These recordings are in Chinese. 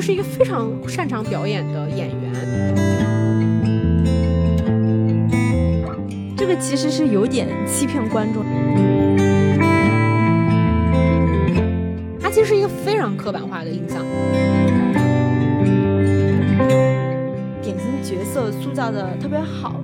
实是一个非常擅长表演的演员。这个其实是有点欺骗观众。他其实是一个非常刻板化的印象。典型角色塑造的特别好。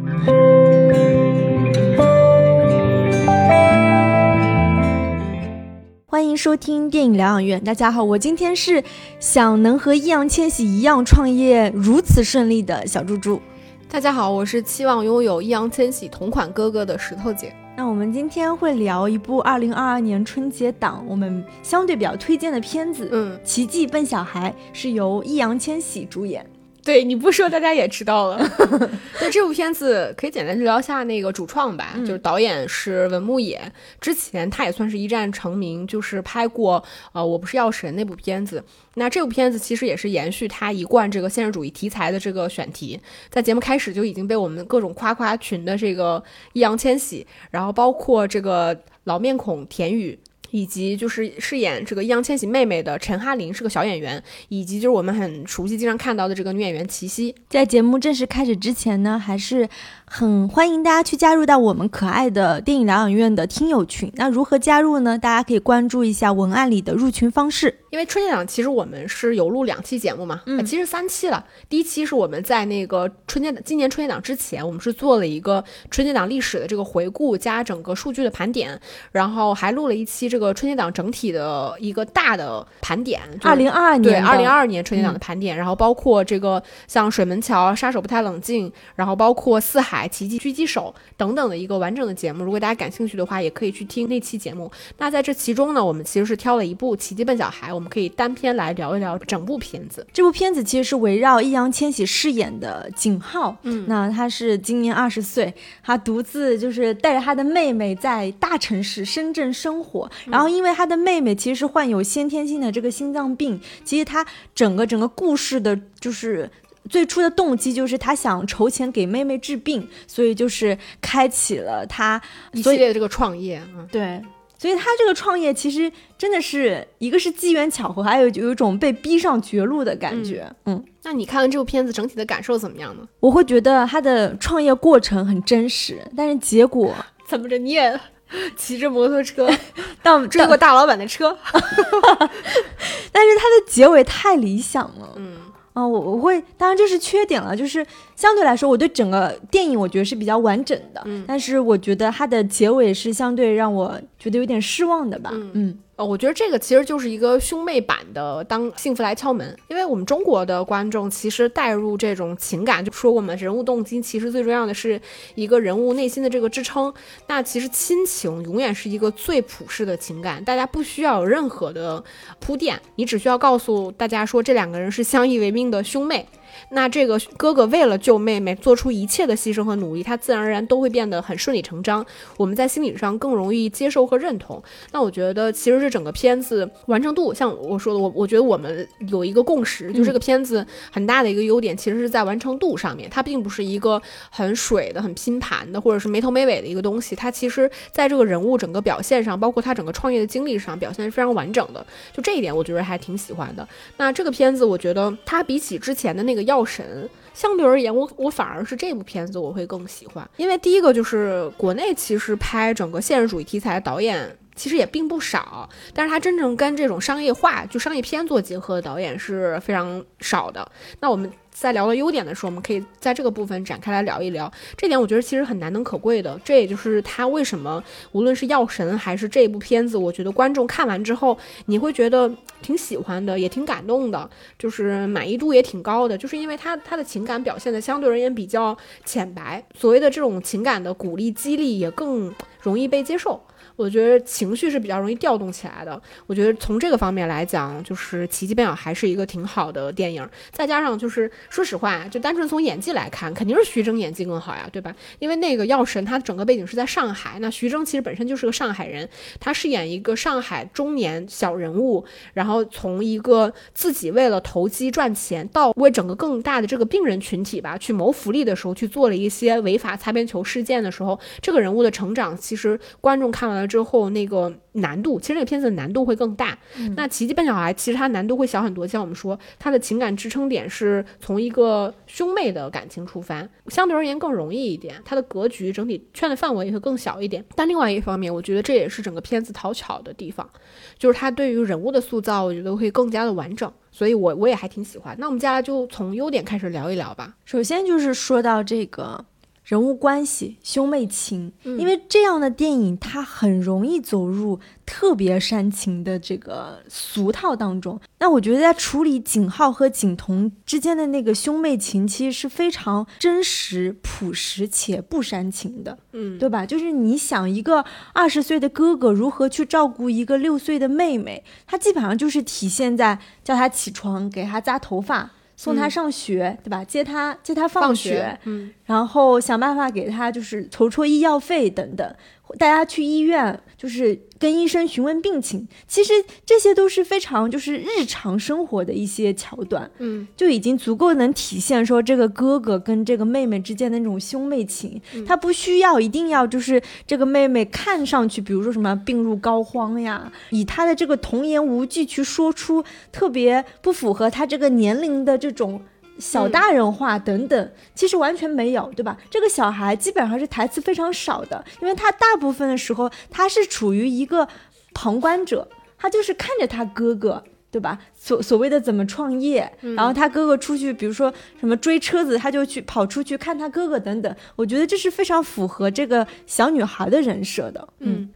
收听电影疗养院。大家好，我今天是想能和易烊千玺一样创业如此顺利的小猪猪。大家好，我是期望拥有易烊千玺同款哥哥的石头姐。那我们今天会聊一部二零二二年春节档我们相对比较推荐的片子，嗯，《奇迹笨小孩》是由易烊千玺主演。对你不说，大家也知道了。那这部片子，可以简单聊一下那个主创吧，就是导演是文牧野，之前他也算是一战成名，就是拍过呃《我不是药神》那部片子。那这部片子其实也是延续他一贯这个现实主义题材的这个选题，在节目开始就已经被我们各种夸夸群的这个易烊千玺，然后包括这个老面孔田雨。以及就是饰演这个易烊千玺妹妹的陈哈林是个小演员，以及就是我们很熟悉、经常看到的这个女演员齐溪。在节目正式开始之前呢，还是很欢迎大家去加入到我们可爱的电影疗养院的听友群。那如何加入呢？大家可以关注一下文案里的入群方式。因为春节档其实我们是有录两期节目嘛，嗯，其实三期了。第一期是我们在那个春节今年春节档之前，我们是做了一个春节档历史的这个回顾加整个数据的盘点，然后还录了一期这个春节档整体的一个大的盘点，二零二二年对二零二二年春节档的盘点，然后包括这个像水门桥、杀手不太冷静，然后包括四海奇迹狙击手等等的一个完整的节目。如果大家感兴趣的话，也可以去听那期节目。那在这其中呢，我们其实是挑了一部《奇迹笨小孩》，我们。可以单篇来聊一聊整部片子。这部片子其实是围绕易烊千玺饰演的景浩，嗯，那他是今年二十岁，他独自就是带着他的妹妹在大城市深圳生活。然后因为他的妹妹其实是患有先天性的这个心脏病，其实他整个整个故事的就是最初的动机就是他想筹钱给妹妹治病，所以就是开启了他一系列的这个创业。嗯，对。所以他这个创业其实真的是一个是机缘巧合，还有有一种被逼上绝路的感觉。嗯，那你看这部片子整体的感受怎么样呢？我会觉得他的创业过程很真实，但是结果 怎么着你也 骑着摩托车 到追过大老板的车，但是他的结尾太理想了。嗯。啊，我我会，当然这是缺点了，就是相对来说，我对整个电影我觉得是比较完整的，嗯，但是我觉得它的结尾是相对让我觉得有点失望的吧，嗯。呃，我觉得这个其实就是一个兄妹版的《当幸福来敲门》，因为我们中国的观众其实带入这种情感，就说我们人物动机，其实最重要的是一个人物内心的这个支撑。那其实亲情永远是一个最普世的情感，大家不需要有任何的铺垫，你只需要告诉大家说这两个人是相依为命的兄妹。那这个哥哥为了救妹妹做出一切的牺牲和努力，他自然而然都会变得很顺理成章。我们在心理上更容易接受和认同。那我觉得其实是整个片子完成度，像我说的，我我觉得我们有一个共识，就这个片子很大的一个优点，其实是在完成度上面。它并不是一个很水的、很拼盘的，或者是没头没尾的一个东西。它其实在这个人物整个表现上，包括他整个创业的经历上，表现是非常完整的。就这一点，我觉得还挺喜欢的。那这个片子，我觉得它比起之前的那个。药神相对而言，我我反而是这部片子我会更喜欢，因为第一个就是国内其实拍整个现实主义题材的导演其实也并不少，但是他真正跟这种商业化就商业片做结合的导演是非常少的。那我们。在聊到优点的时候，我们可以在这个部分展开来聊一聊。这点我觉得其实很难能可贵的，这也就是他为什么无论是药神还是这部片子，我觉得观众看完之后你会觉得挺喜欢的，也挺感动的，就是满意度也挺高的，就是因为他他的情感表现的相对而言比较浅白，所谓的这种情感的鼓励激励也更容易被接受。我觉得情绪是比较容易调动起来的。我觉得从这个方面来讲，就是《奇迹笨小孩》是一个挺好的电影。再加上就是，说实话，就单纯从演技来看，肯定是徐峥演技更好呀，对吧？因为那个药神他整个背景是在上海，那徐峥其实本身就是个上海人，他饰演一个上海中年小人物，然后从一个自己为了投机赚钱，到为整个更大的这个病人群体吧去谋福利的时候，去做了一些违法擦边球事件的时候，这个人物的成长，其实观众看完了。之后，那个难度，其实这个片子的难度会更大。那奇迹笨小孩其实它难度会小很多，像我们说，它的情感支撑点是从一个兄妹的感情出发，相对而言更容易一点。它的格局整体圈的范围也会更小一点。但另外一方面，我觉得这也是整个片子讨巧的地方，就是它对于人物的塑造，我觉得会更加的完整。所以我我也还挺喜欢。那我们接下来就从优点开始聊一聊吧。首先就是说到这个。人物关系、兄妹情，因为这样的电影它很容易走入特别煽情的这个俗套当中。那我觉得在处理景浩和景彤之间的那个兄妹情，其实是非常真实、朴实且不煽情的，嗯，对吧？就是你想一个二十岁的哥哥如何去照顾一个六岁的妹妹，他基本上就是体现在叫他起床、给他扎头发。送他上学，对吧？接他接他放学，嗯，然后想办法给他就是筹措医药费等等。带他去医院，就是跟医生询问病情。其实这些都是非常就是日常生活的一些桥段，嗯，就已经足够能体现说这个哥哥跟这个妹妹之间的那种兄妹情。他不需要一定要就是这个妹妹看上去，比如说什么病入膏肓呀，以他的这个童言无忌去说出特别不符合他这个年龄的这种。小大人化等等，其实完全没有，对吧？这个小孩基本上是台词非常少的，因为他大部分的时候他是处于一个旁观者，他就是看着他哥哥，对吧？所所谓的怎么创业，然后他哥哥出去，比如说什么追车子，他就去跑出去看他哥哥等等。我觉得这是非常符合这个小女孩的人设的，嗯，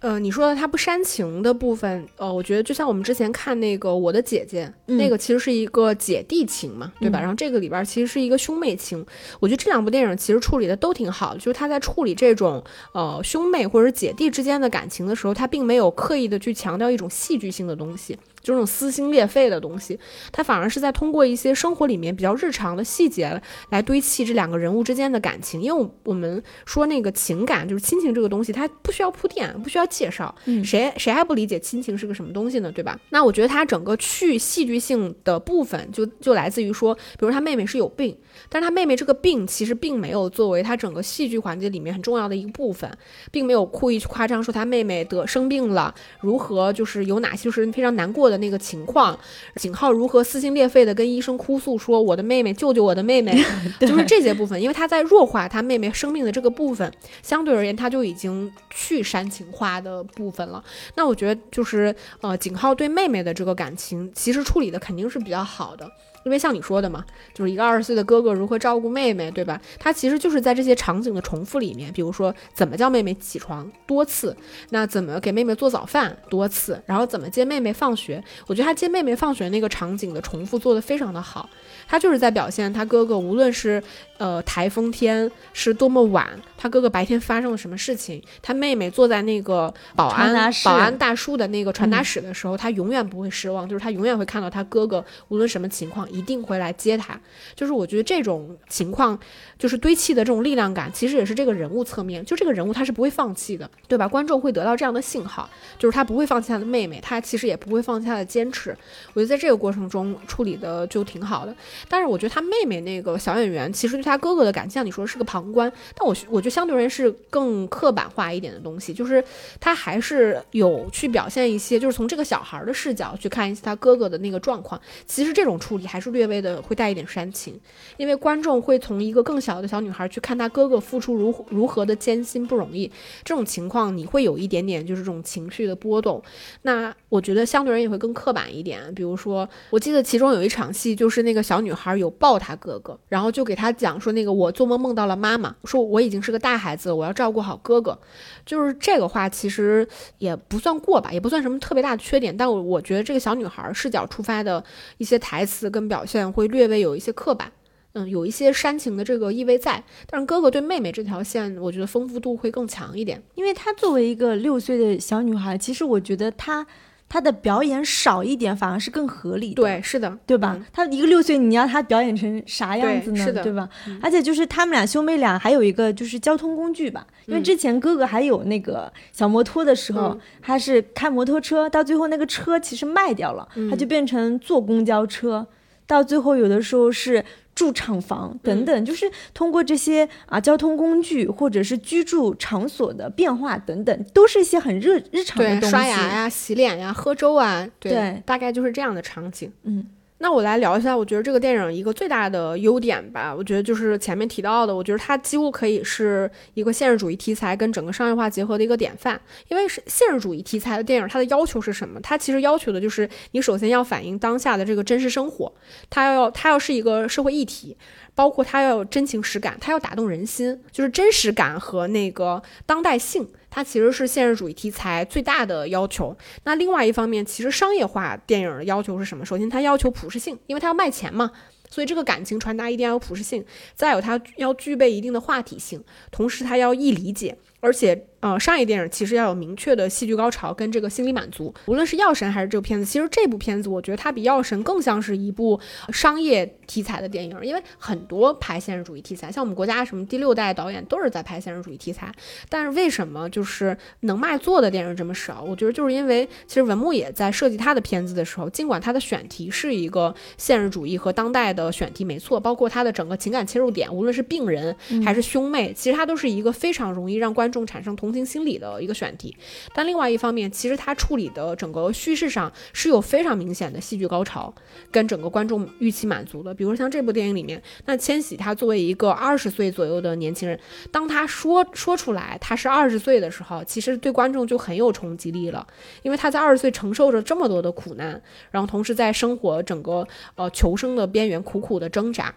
呃，你说的他不煽情的部分，呃，我觉得就像我们之前看那个我的姐姐，那个其实是一个姐弟情嘛，对吧？然后这个里边其实是一个兄妹情，我觉得这两部电影其实处理的都挺好，就是他在处理这种呃兄妹或者姐弟之间的感情的时候，他并没有刻意的去强调一种戏剧性的东西。这种撕心裂肺的东西，他反而是在通过一些生活里面比较日常的细节来堆砌这两个人物之间的感情。因为我们说那个情感就是亲情这个东西，它不需要铺垫，不需要介绍，谁谁还不理解亲情是个什么东西呢？对吧？那我觉得它整个去戏剧性的部分，就就来自于说，比如他妹妹是有病，但是他妹妹这个病其实并没有作为他整个戏剧环节里面很重要的一个部分，并没有故意去夸张说他妹妹得生病了，如何就是有哪些就是非常难过的。那个情况，景浩如何撕心裂肺的跟医生哭诉说：“我的妹妹，救救我的妹妹！”就是这些部分，因为他在弱化他妹妹生病的这个部分，相对而言他就已经去煽情化的部分了。那我觉得就是呃，景浩对妹妹的这个感情，其实处理的肯定是比较好的。因为像你说的嘛，就是一个二十岁的哥哥如何照顾妹妹，对吧？他其实就是在这些场景的重复里面，比如说怎么叫妹妹起床多次，那怎么给妹妹做早饭多次，然后怎么接妹妹放学。我觉得他接妹妹放学那个场景的重复做得非常的好，他就是在表现他哥哥无论是呃台风天是多么晚，他哥哥白天发生了什么事情，他妹妹坐在那个保安保安大叔的那个传达室的时候，他永远不会失望，就是他永远会看到他哥哥无论什么情况。一定会来接他，就是我觉得这种情况，就是堆砌的这种力量感，其实也是这个人物侧面，就这个人物他是不会放弃的，对吧？观众会得到这样的信号，就是他不会放弃他的妹妹，他其实也不会放弃他的坚持。我觉得在这个过程中处理的就挺好的。但是我觉得他妹妹那个小演员，其实对他哥哥的感情，像你说是个旁观，但我我觉得相对而言是更刻板化一点的东西，就是他还是有去表现一些，就是从这个小孩的视角去看一些他哥哥的那个状况。其实这种处理还。是略微的会带一点煽情，因为观众会从一个更小的小女孩去看她哥哥付出如如何的艰辛不容易，这种情况你会有一点点就是这种情绪的波动。那我觉得相对人也会更刻板一点，比如说我记得其中有一场戏，就是那个小女孩有抱她哥哥，然后就给他讲说那个我做梦梦到了妈妈，说我已经是个大孩子，我要照顾好哥哥。就是这个话其实也不算过吧，也不算什么特别大的缺点，但我我觉得这个小女孩视角出发的一些台词跟。表现会略微有一些刻板，嗯，有一些煽情的这个意味在。但是哥哥对妹妹这条线，我觉得丰富度会更强一点，因为她作为一个六岁的小女孩，其实我觉得她她的表演少一点反而是更合理的。对，是的，对吧？他一个六岁，你要他表演成啥样子呢？是的，对吧？而且就是他们俩兄妹俩还有一个就是交通工具吧，因为之前哥哥还有那个小摩托的时候，他是开摩托车，到最后那个车其实卖掉了，他就变成坐公交车。到最后，有的时候是住厂房等等，就是通过这些啊交通工具或者是居住场所的变化等等，都是一些很日日常的东西。刷牙呀、洗脸呀、喝粥啊，对，大概就是这样的场景。嗯。那我来聊一下，我觉得这个电影一个最大的优点吧，我觉得就是前面提到的，我觉得它几乎可以是一个现实主义题材跟整个商业化结合的一个典范。因为是现实主义题材的电影，它的要求是什么？它其实要求的就是你首先要反映当下的这个真实生活，它要它要是一个社会议题。包括它要有真情实感，它要打动人心，就是真实感和那个当代性，它其实是现实主义题材最大的要求。那另外一方面，其实商业化电影的要求是什么？首先，它要求普适性，因为它要卖钱嘛，所以这个感情传达一定要有普适性。再有，它要具备一定的话题性，同时它要易理解，而且。呃，商业电影其实要有明确的戏剧高潮跟这个心理满足。无论是《药神》还是这个片子，其实这部片子我觉得它比《药神》更像是一部商业题材的电影，因为很多拍现实主义题材，像我们国家什么第六代导演都是在拍现实主义题材。但是为什么就是能卖座的电影这么少？我觉得就是因为其实文牧野在设计他的片子的时候，尽管他的选题是一个现实主义和当代的选题，没错，包括他的整个情感切入点，无论是病人还是兄妹，其实他都是一个非常容易让观观众产生同。情心理的一个选题，但另外一方面，其实它处理的整个叙事上是有非常明显的戏剧高潮，跟整个观众预期满足的。比如像这部电影里面，那千玺他作为一个二十岁左右的年轻人，当他说说出来他是二十岁的时候，其实对观众就很有冲击力了，因为他在二十岁承受着这么多的苦难，然后同时在生活整个呃求生的边缘苦苦的挣扎。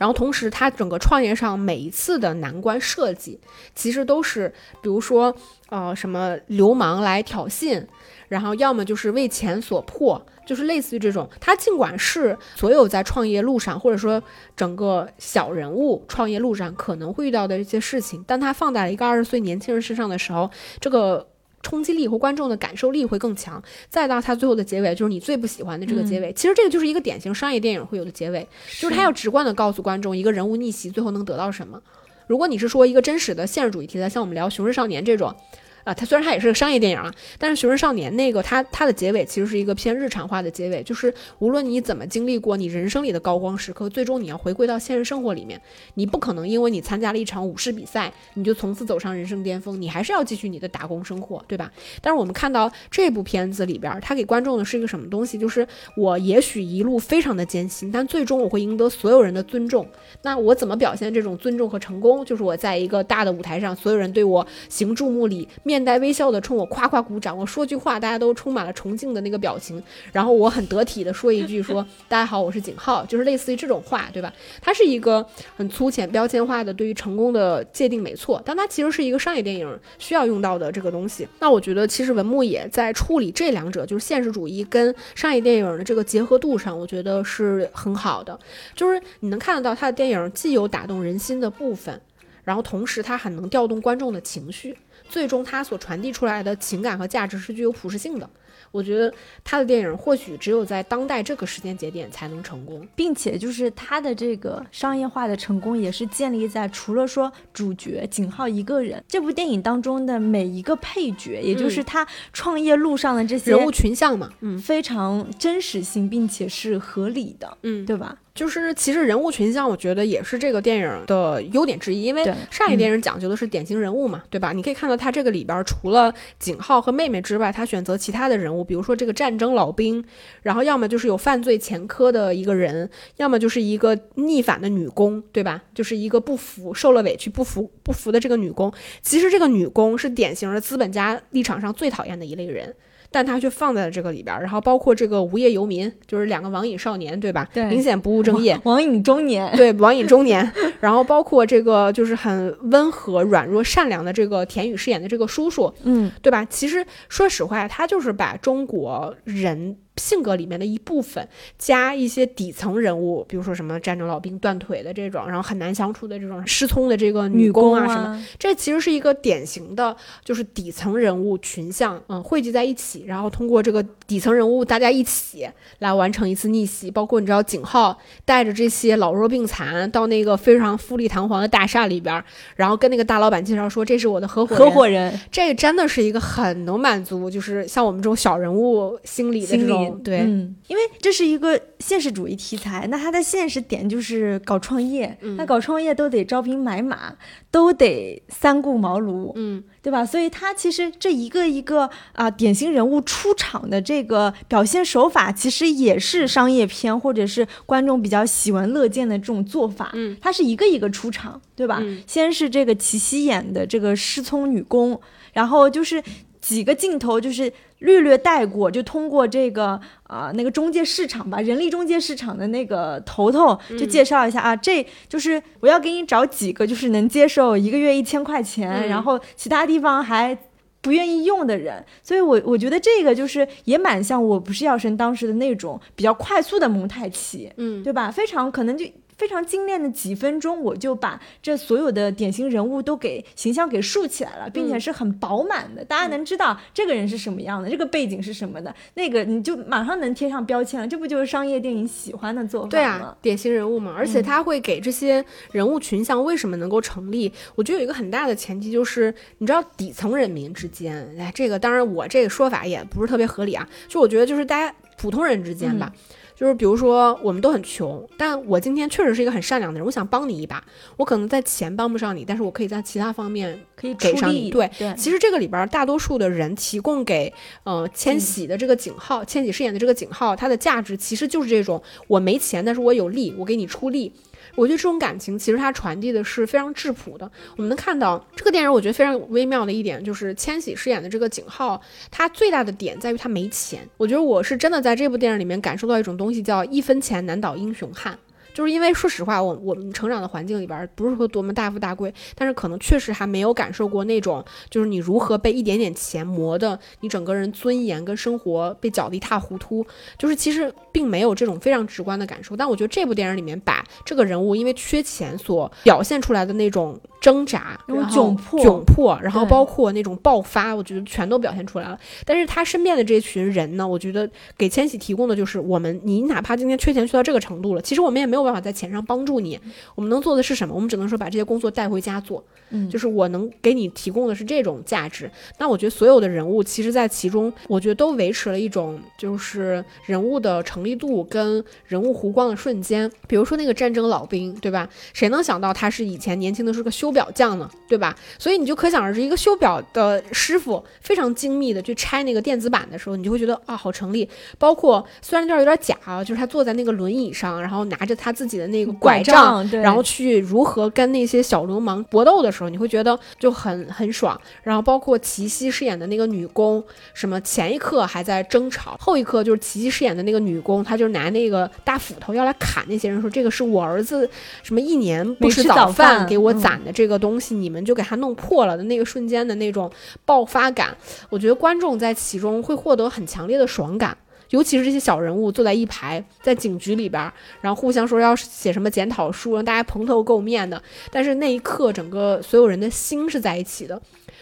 然后同时，他整个创业上每一次的难关设计，其实都是，比如说，呃，什么流氓来挑衅，然后要么就是为钱所迫，就是类似于这种。他尽管是所有在创业路上，或者说整个小人物创业路上可能会遇到的一些事情，但他放在了一个二十岁年轻人身上的时候，这个。冲击力和观众的感受力会更强。再到它最后的结尾，就是你最不喜欢的这个结尾。其实这个就是一个典型商业电影会有的结尾，就是它要直观的告诉观众一个人物逆袭最后能得到什么。如果你是说一个真实的现实主义题材，像我们聊《雄狮少年》这种。啊，它虽然它也是个商业电影啊，但是《熊人少年》那个它它的结尾其实是一个偏日常化的结尾，就是无论你怎么经历过你人生里的高光时刻，最终你要回归到现实生活里面，你不可能因为你参加了一场武士比赛，你就从此走上人生巅峰，你还是要继续你的打工生活，对吧？但是我们看到这部片子里边，它给观众的是一个什么东西？就是我也许一路非常的艰辛，但最终我会赢得所有人的尊重。那我怎么表现这种尊重和成功？就是我在一个大的舞台上，所有人对我行注目礼。面带微笑的冲我夸夸鼓掌，我说句话，大家都充满了崇敬的那个表情，然后我很得体的说一句，说大家好，我是景浩，就是类似于这种话，对吧？它是一个很粗浅标签化的对于成功的界定，没错，但它其实是一个商业电影需要用到的这个东西。那我觉得其实文牧野在处理这两者，就是现实主义跟商业电影的这个结合度上，我觉得是很好的，就是你能看得到他的电影既有打动人心的部分，然后同时他很能调动观众的情绪。最终，他所传递出来的情感和价值是具有普适性的。我觉得他的电影或许只有在当代这个时间节点才能成功，并且就是他的这个商业化的成功也是建立在除了说主角景浩一个人，这部电影当中的每一个配角，也就是他创业路上的这些人物群像嘛，嗯，非常真实性，并且是合理的，嗯，对吧？就是其实人物群像，我觉得也是这个电影的优点之一，因为上一电影讲究的是典型人物嘛，对吧？你可以看到他这个里边除了景浩和妹妹之外，他选择其他的人物，比如说这个战争老兵，然后要么就是有犯罪前科的一个人，要么就是一个逆反的女工，对吧？就是一个不服、受了委屈、不服、不服的这个女工。其实这个女工是典型的资本家立场上最讨厌的一类人。但他却放在了这个里边，然后包括这个无业游民，就是两个网瘾少年，对吧？对，明显不务正业，网瘾中年。对，网瘾中年。然后包括这个就是很温和、软弱、善良的这个田雨饰演的这个叔叔，嗯，对吧？其实说实话，他就是把中国人。性格里面的一部分，加一些底层人物，比如说什么战争老兵断腿的这种，然后很难相处的这种失聪的这个女工啊什么，这其实是一个典型的，就是底层人物群像，嗯，汇集在一起，然后通过这个底层人物大家一起来完成一次逆袭。包括你知道景浩带着这些老弱病残到那个非常富丽堂皇的大厦里边，然后跟那个大老板介绍说这是我的合伙合伙人，这真的是一个很能满足，就是像我们这种小人物心理的这种。影，对，嗯，因为这是一个现实主义题材，那它的现实点就是搞创业，嗯那搞创业都得招兵买马，都得三顾茅庐，嗯对吧？所以它其实这一个一个啊、典型人物出场的这个表现手法，其实也是商业片或者是观众比较喜闻乐见的这种做法。嗯，它是一个一个出场，对吧？嗯先是这个齐溪演的这个失聪女工，然后就是几个镜头就是略略带过，就通过这个啊、呃那个中介市场吧，人力中介市场的那个头头就介绍一下、啊，这就是我要给你找几个就是能接受一个月一千块钱，嗯然后其他地方还。不愿意用的人，所以我我觉得这个就是也蛮像我不是药神当时的那种比较快速的蒙太奇，嗯，对吧？非常可能就非常精炼的几分钟，我就把这所有的典型人物都给形象给竖起来了，并且嗯是很饱满的，大家能知道这个人是什么样的，这个背景是什么的，那个你就马上能贴上标签了。这不就是商业电影喜欢的做法吗？对啊，典型人物嘛，而且他会给这些人物群像为什么能够成立？我觉得有一个很大的前提就是，你知道底层人民之间，哎，这个当然我这个说法也不是特别合理啊，就我觉得就是大家普通人之间吧。就是比如说，我们都很穷，但我今天确实是一个很善良的人，我想帮你一把。我可能在钱帮不上你，但是我可以在其他方面可以给上你对对，其实这个里边大多数的人提供给呃千玺的这个井号，千玺饰演的这个井号，它的价值其实就是这种我没钱，但是我有力，我给你出力。我觉得这种感情其实它传递的是非常质朴的。我们能看到这个电影，我觉得非常微妙的一点就是千玺饰演的这个景浩，他最大的点在于他没钱。我觉得我是真的在这部电影里面感受到一种东西，叫一分钱难倒英雄汉。就是因为说实话，我我们成长的环境里边儿不是说多么大富大贵，但是可能确实还没有感受过那种，就是你如何被一点点钱磨的，你整个人尊严跟生活被搅得一塌糊涂。就是其实并没有这种非常直观的感受。但我觉得这部电影里面把这个人物因为缺钱所表现出来的那种挣扎、那种窘迫窘迫，然后包括那种爆发，我觉得全都表现出来了。但是他身边的这群人呢，我觉得给千玺提供的就是我们，你哪怕今天缺钱缺到这个程度了，其实我们也没有办法在钱上帮助你。我们能做的是什么？我们只能说把这些工作带回家做。嗯就是我能给你提供的是这种价值。那我觉得所有的人物，其实在其中，我觉得都维持了一种就是人物的成立度跟人物弧光的瞬间。比如说那个战争老兵，对吧？谁能想到他是以前年轻的是个修表匠呢，对吧？所以你就可想而知，一个修表的师傅非常精密的去拆那个电子板的时候，你就会觉得啊，好成立。包括虽然这儿有点假啊，就是他坐在那个轮椅上，然后拿着他自己的那个拐杖，杖，然后去如何跟那些小流氓搏斗的时候，你会觉得就很很爽。然后包括齐溪饰演的那个女工，什么前一刻还在争吵，后一刻就是齐溪饰演的那个女工，她就拿那个大斧头要来砍那些人，说这个是我儿子什么一年不吃早早饭饭给我嗯攒的这个东西，你们就给他弄破了的那个瞬间的那种爆发感，我觉得观众在其中会获得很强烈的爽感。尤其是这些小人物坐在一排，在警局里边，然后互相说要写什么检讨书，让大家蓬头垢面的。但是那一刻，整个所有人的心是在一起的。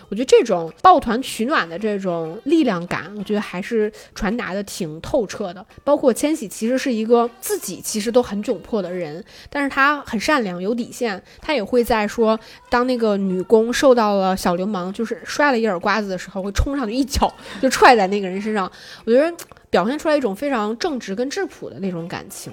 我觉得这种抱团取暖的这种力量感，我觉得还是传达的挺透彻的。包括千玺其实是一个自己其实都很窘迫的人，但是他很善良，有底线。他也会在说，当那个女工受到了小流氓就是摔了一耳刮子的时候，会冲上去一脚就踹在那个人身上。我觉得表现出来一种非常正直跟质朴的那种感情。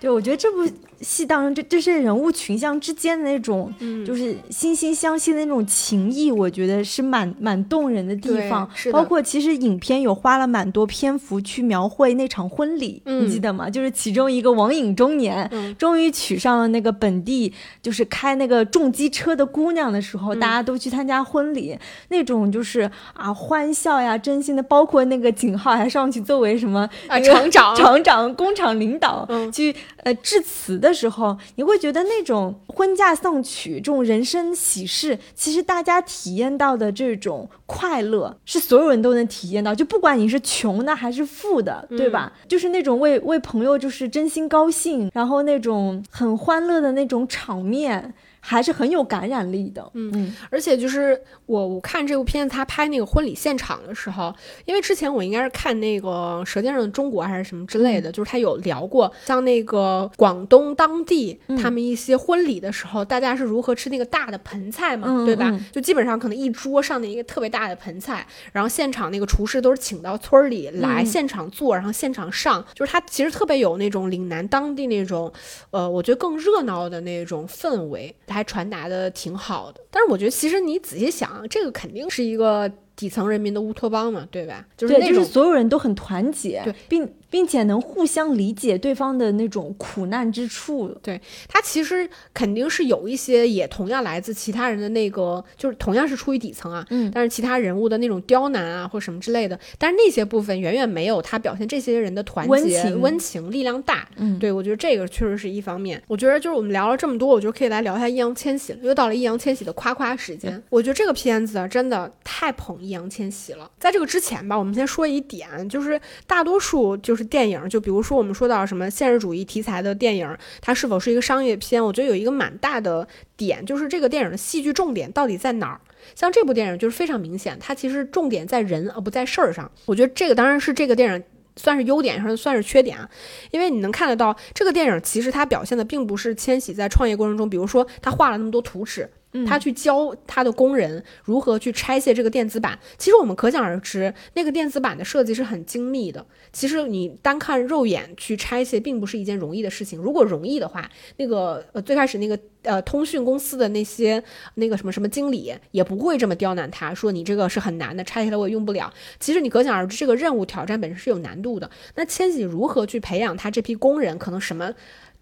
对，我觉得这部戏当中，这这些人物群像之间的那种，嗯。就是惺惺相惜的那种情谊，我觉得是蛮蛮动人的地方。包括其实影片有花了蛮多篇幅去描绘那场婚礼，嗯你记得吗？就是其中一个网瘾中年，嗯。终于娶上了那个本地就是开那个重机车的姑娘的时候，嗯。大家都去参加婚礼，那种就是啊欢笑呀，真心的，包括那个景浩还上去作为什么啊，厂长，厂长、工厂领导、嗯。去呃致辞的时候，你会觉得那种婚嫁丧娶这种人生喜事，其实大家体验到的这种快乐，是所有人都能体验到，就不管你是穷的还是富的，对吧？就是那种为为朋友就是真心高兴，然后那种很欢乐的那种场面。还是很有感染力的。嗯。嗯。而且就是我我看这部片子，他拍那个婚礼现场的时候，因为之前我应该是看那个《舌尖上的中国》还是什么之类的，就是他有聊过，像那个广东当地嗯。他们一些婚礼的时候，大家是如何吃那个大的盆菜嘛，嗯对吧？嗯。就基本上可能一桌上的一个特别大的盆菜，然后现场那个厨师都是请到村儿里来嗯。现场做，然后现场上，就是他其实特别有那种岭南当地那种，呃，我觉得更热闹的那种氛围，还传达的挺好的。但是我觉得其实你仔细想，这个肯定是一个底层人民的乌托邦嘛，对吧？就是，那是所有人都很团结，对，并并且能互相理解对方的那种苦难之处。对他其实肯定是有一些也同样来自其他人的那个，就是同样是出于底层啊，嗯但是其他人物的那种刁难啊或什么之类的，但是那些部分远远没有他表现这些人的团结、温情温情力量大。嗯，对，我觉得这个确实是一方面。我觉得就是我们聊了这么多，我觉得可以来聊一下易烊千玺了。又到了易烊千玺的夸夸时间，我觉得这个片子啊真的太捧易烊千玺了。在这个之前吧，我们先说一点，就是大多数就是电影，就比如说我们说到什么现实主义题材的电影，它是否是一个商业片，我觉得有一个蛮大的点，就是这个电影的戏剧重点到底在哪儿。像这部电影就是非常明显，它其实重点在人而不在事儿上。我觉得这个当然是这个电影算是优点，还是算是缺点啊？因为你能看得到，这个电影其实它表现的并不是千玺在创业过程中，比如说他画了那么多图纸，他去教他的工人如何去拆卸这个电子板。其实我们可想而知，那个电子板的设计是很精密的。其实你单看肉眼去拆卸，并不是一件容易的事情。如果容易的话，那个呃最开始那个呃通讯公司的那些那个什么什么经理也不会这么刁难他，说你这个是很难的，拆下来我也用不了。其实你可想而知，这个任务挑战本身是有难度的。那千玺如何去培养他这批工人，可能什么？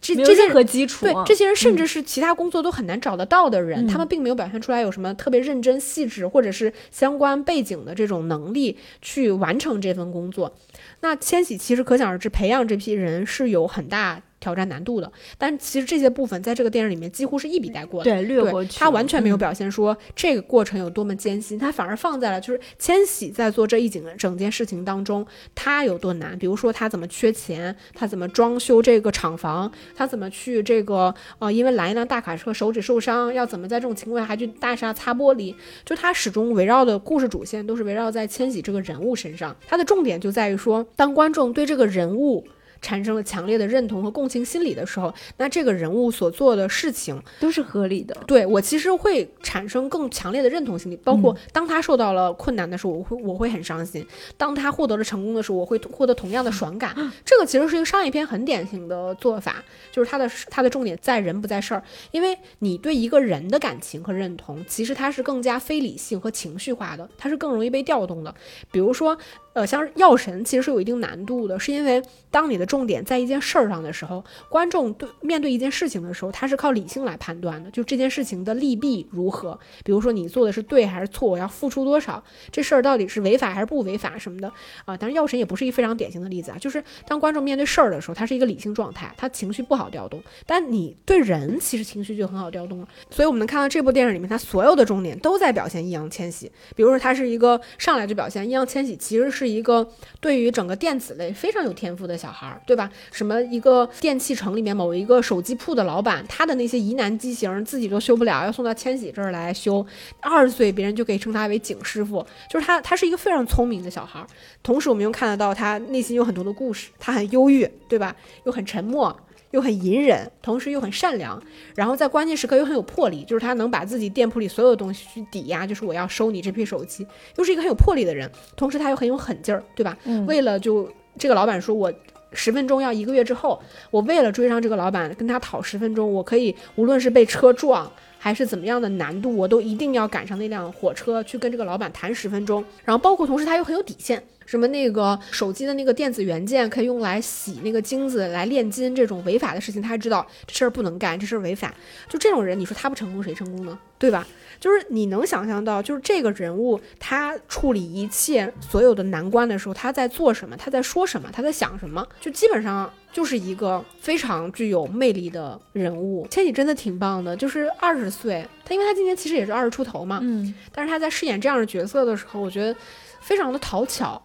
这这些人何基础。对，这些人甚嗯至是其他工作都很难找得到的人，他们并没有表现出来有什么特别认真、细致或者是相关背景的这种能力去完成这份工作。那千玺其实可想而知，培养这批人是有很大挑战难度的。但其实这些部分在这个电影里面几乎是一笔带过的。对略过，去，他完全没有嗯表现说这个过程有多么艰辛，他反而放在了就是千玺在做这一整整件事情当中，他有多难。比如说他怎么缺钱，他怎么装修这个厂房，他怎么去这个呃，因为拦一辆大卡车手指受伤，要怎么在这种情况下还去大厦擦玻璃，就他始终围绕的故事主线都是围绕在千玺这个人物身上，他的重点就在于说，当观众对这个人物。产生了强烈的认同和共情心理的时候，那这个人物所做的事情都是合理的。对我其实会产生更强烈的认同心理，包括当他受到了困难的时候，我会我会很伤心；当他获得了成功的时候，我会获得同样的爽感。这个其实是一个商业片很典型的做法，就是它的它的重点在人不在事儿，因为你对一个人的感情和认同，其实它是更加非理性和情绪化的，它是更容易被调动的。比如说，呃，像药神其实是有一定难度的，是因为当你的重点在一件事儿上的时候，观众对面对一件事情的时候，他是靠理性来判断的，就这件事情的利弊如何。比如说你做的是对还是错，我要付出多少，这事儿到底是违法还是不违法什么的啊。但是，药神也不是一非常典型的例子啊，就是当观众面对事儿的时候，他是一个理性状态，他情绪不好调动，但你对人其实情绪就很好调动了。所以我们能看到这部电影里面，他所有的重点都在表现易烊千玺。比如说，他是一个上来就表现易烊千玺其实是一个对于整个电子类非常有天赋的小孩，对吧？什么一个电器城里面某一个手机铺的老板，他的那些疑难机型自己都修不了，要送到千玺这儿来修。二十岁别人就可以称他为景师傅，就是他，他是一个非常聪明的小孩。同时，我们又看得到他内心有很多的故事，他很忧郁，对吧？又很沉默。又很隐忍，同时又很善良，然后在关键时刻又很有魄力，就是他能把自己店铺里所有的东西去抵押，就是我要收你这批手机，又是一个很有魄力的人，同时他又很有狠劲儿，对吧？嗯为了就这个老板说我十分钟要一个月之后，我为了追上这个老板，跟他讨十分钟，我可以无论是被车撞。还是怎么样的难度，我都一定要赶上那辆火车去跟这个老板谈十分钟。然后包括同时他又很有底线，什么那个手机的那个电子元件可以用来洗那个金子来炼金这种违法的事情，他还知道这事儿不能干，这事儿违法。就这种人，你说他不成功谁成功呢？对吧？就是你能想象到，就是这个人物他处理一切所有的难关的时候，他在做什么，他在说什么，他在想什么，就基本上就是一个非常具有魅力的人物。千玺真的挺棒的，就是二十岁，他因为他今年其实也是二十出头嘛，嗯，但是他在饰演这样的角色的时候，我觉得非常的讨巧，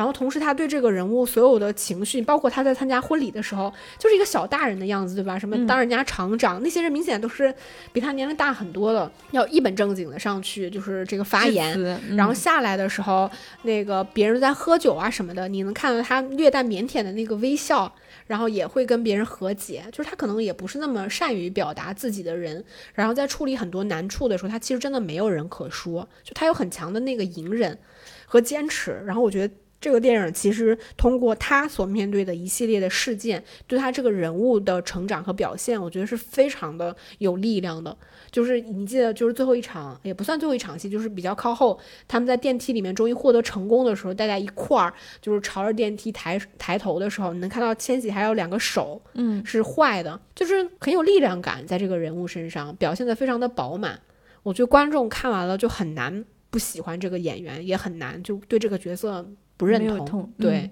然后同时他对这个人物所有的情绪，包括他在参加婚礼的时候，就是一个小大人的样子，对吧？什么当人家厂长，那些人明显都是比他年龄大很多的，要一本正经的上去就是这个发言。嗯然后下来的时候，那个别人在喝酒啊什么的，你能看到他略带腼腆的那个微笑，然后也会跟别人和解。就是他可能也不是那么善于表达自己的人，然后在处理很多难处的时候，他其实真的没有人可说，就他有很强的那个隐忍和坚持。然后我觉得。这个电影其实通过他所面对的一系列的事件，对他这个人物的成长和表现，我觉得是非常的有力量的。就是你记得，就是最后一场也不算最后一场戏，就是比较靠后，他们在电梯里面终于获得成功的时候，大家一块儿就是朝着电梯抬抬头的时候，你能看到千玺还有两个手，嗯，是坏的，就是很有力量感，在这个人物身上表现的非常的饱满。我觉得观众看完了就很难不喜欢这个演员，也很难就对这个角色不认同。对，嗯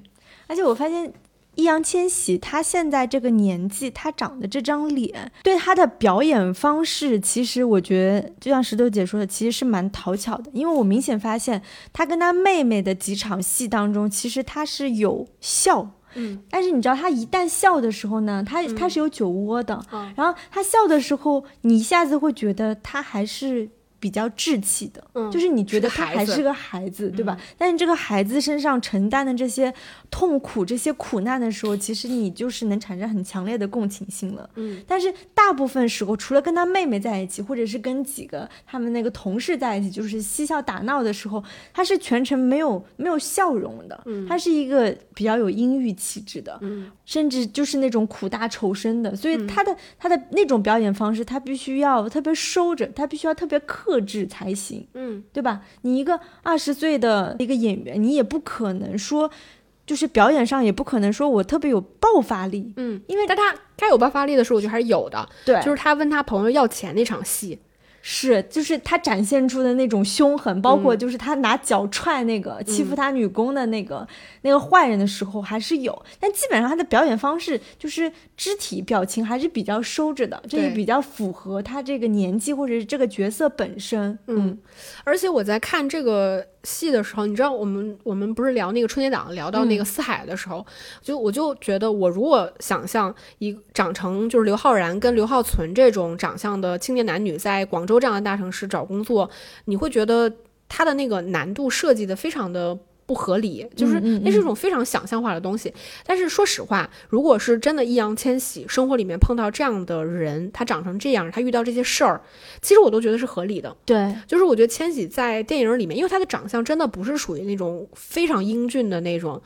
而且我发现。易烊千玺他现在这个年纪，他长的这张脸，对他的表演方式，其实我觉得就像石头姐说的，其实是蛮讨巧的。因为我明显发现他跟他妹妹的几场戏当中，其实他是有笑，嗯，但是你知道他一旦笑的时候呢，他嗯他是有酒窝的，嗯然后他笑的时候，你一下子会觉得他还是比较稚气的，嗯就是你觉得他还是个孩子，对吧？嗯但是这个孩子身上承担的这些痛苦、这些苦难的时候，其实你就是能产生很强烈的共情性了。嗯但是大部分时候，除了跟他妹妹在一起，或者是跟几个他们那个同事在一起，就是嬉笑打闹的时候，他是全程没有没有笑容的。嗯他是一个比较有阴郁气质的，嗯甚至就是那种苦大仇深的，所以嗯他的、他的那种表演方式，他必须要特别收着，他必须要特别克制才行，嗯对吧？你一个二十岁的一个演员，你也不可能说，就是表演上也不可能说我特别有爆发力，嗯，因为但他该有爆发力的时候，我觉得还是有的。对，就是他问他朋友要钱那场戏，是，就是他展现出的那种凶狠，包括嗯。就是他拿脚踹那个欺负他女工的那个、那个坏人的时候还是有，但基本上他的表演方式就是肢体表情还是比较收着的，这也比较符合他这个年纪或者是这个角色本身。嗯，而且我在看这个戏的时候，你知道我们我们不是聊那个春节档聊到那个四海的时候，就我就觉得我如果想象一长成就是刘昊然跟刘浩存这种长相的青年男女在广州这样的大城市找工作，你会觉得他的那个难度设计的非常的。不合理，就是那是一种非常想象化的东西。但是说实话，如果是真的易烊千玺生活里面碰到这样的人，他长成这样，他遇到这些事儿，其实我都觉得是合理的。对，就是我觉得千玺在电影里面，因为他的长相真的不是属于那种非常英俊的那种，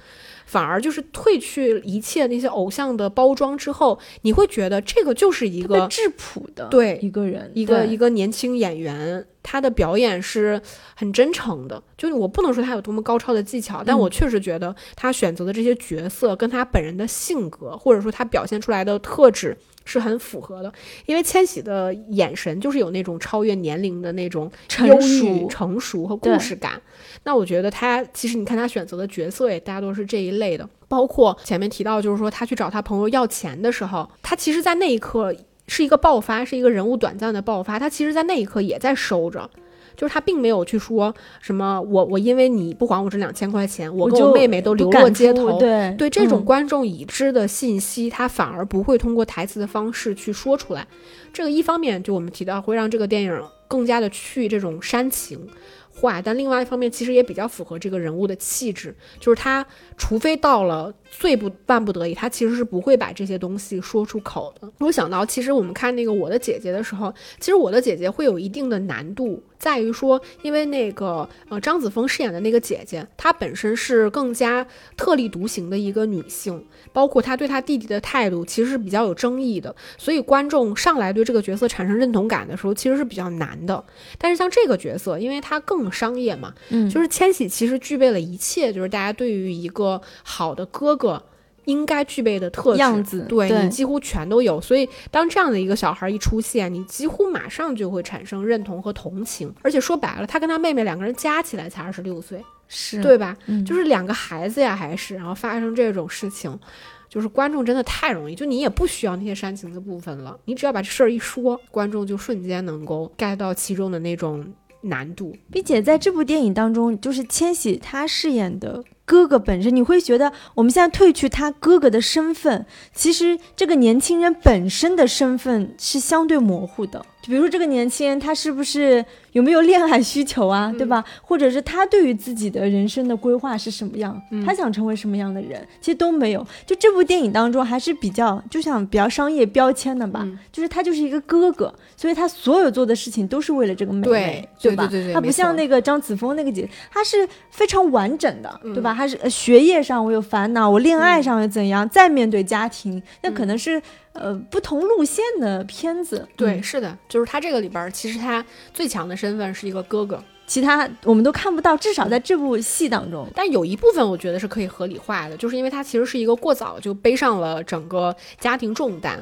反而就是褪去一切那些偶像的包装之后，你会觉得这个就是一个质朴的对一个人，一个一个年轻演员，他的表演是很真诚的。就是我不能说他有多么高超的技巧，但嗯我确实觉得他选择的这些角色跟他本人的性格，或者说他表现出来的特质。是很符合的，因为千玺的眼神就是有那种超越年龄的那种成、熟成熟和故事感。那我觉得他其实你看他选择的角色也大多是这一类的，包括前面提到，就是说他去找他朋友要钱的时候，他其实，在那一刻是一个爆发，是一个人物短暂的爆发，他其实，在那一刻也在收着。就是他并没有去说什么我我因为你不还我这两千块钱，我跟我妹妹都流落街头，对对这种嗯观众已知的信息，他反而不会通过台词的方式去说出来。这个一方面就我们提到会让这个电影更加的去这种煽情坏，但另外一方面其实也比较符合这个人物的气质，就是他除非到了最不万不得已，他其实是不会把这些东西说出口的。我想到，其实我们看那个《我的姐姐》的时候，其实《我的姐姐》会有一定的难度，在于说，因为那个呃张子枫饰演的那个姐姐，她本身是更加特立独行的一个女性，包括她对她弟弟的态度其实是比较有争议的，所以观众上来对这个角色产生认同感的时候，其实是比较难的。但是像这个角色，因为她更商业嘛，嗯就是千玺其实具备了一切，就是大家对于一个好的哥哥。应该具备的特质样子对对你几乎全都有，所以当这样的一个小孩一出现，你几乎马上就会产生认同和同情。而且说白了，他跟他妹妹两个人加起来才二十六岁，是对吧？嗯就是两个孩子呀，还是然后发生这种事情，就是观众真的太容易，就你也不需要那些煽情的部分了，你只要把这事儿一说，观众就瞬间能够 get 到其中的那种难度。并且在这部电影当中，就是千玺他饰演的哥哥本身，你会觉得我们现在褪去他哥哥的身份，其实这个年轻人本身的身份是相对模糊的。就比如说这个年轻人，他是不是有没有恋爱需求啊，对吧？或者是他对于自己的人生的规划是什么样？他想成为什么样的人？其实都没有。就这部电影当中还是比较就像比较商业标签的吧，就是他就是一个哥哥，所以他所有做的事情都是为了这个妹妹，对吧？对对对，他不像那个张子枫那个姐，他是非常完整的，对吧？他是学业上我有烦恼，我恋爱上又怎样？再面对家庭，那可能是。呃，不同路线的片子，对，是的，就是他这个里边，其实他最强的身份是一个哥哥，其他我们都看不到，至少在这部戏当中。但有一部分我觉得是可以合理化的，就是因为他其实是一个过早就背上了整个家庭重担，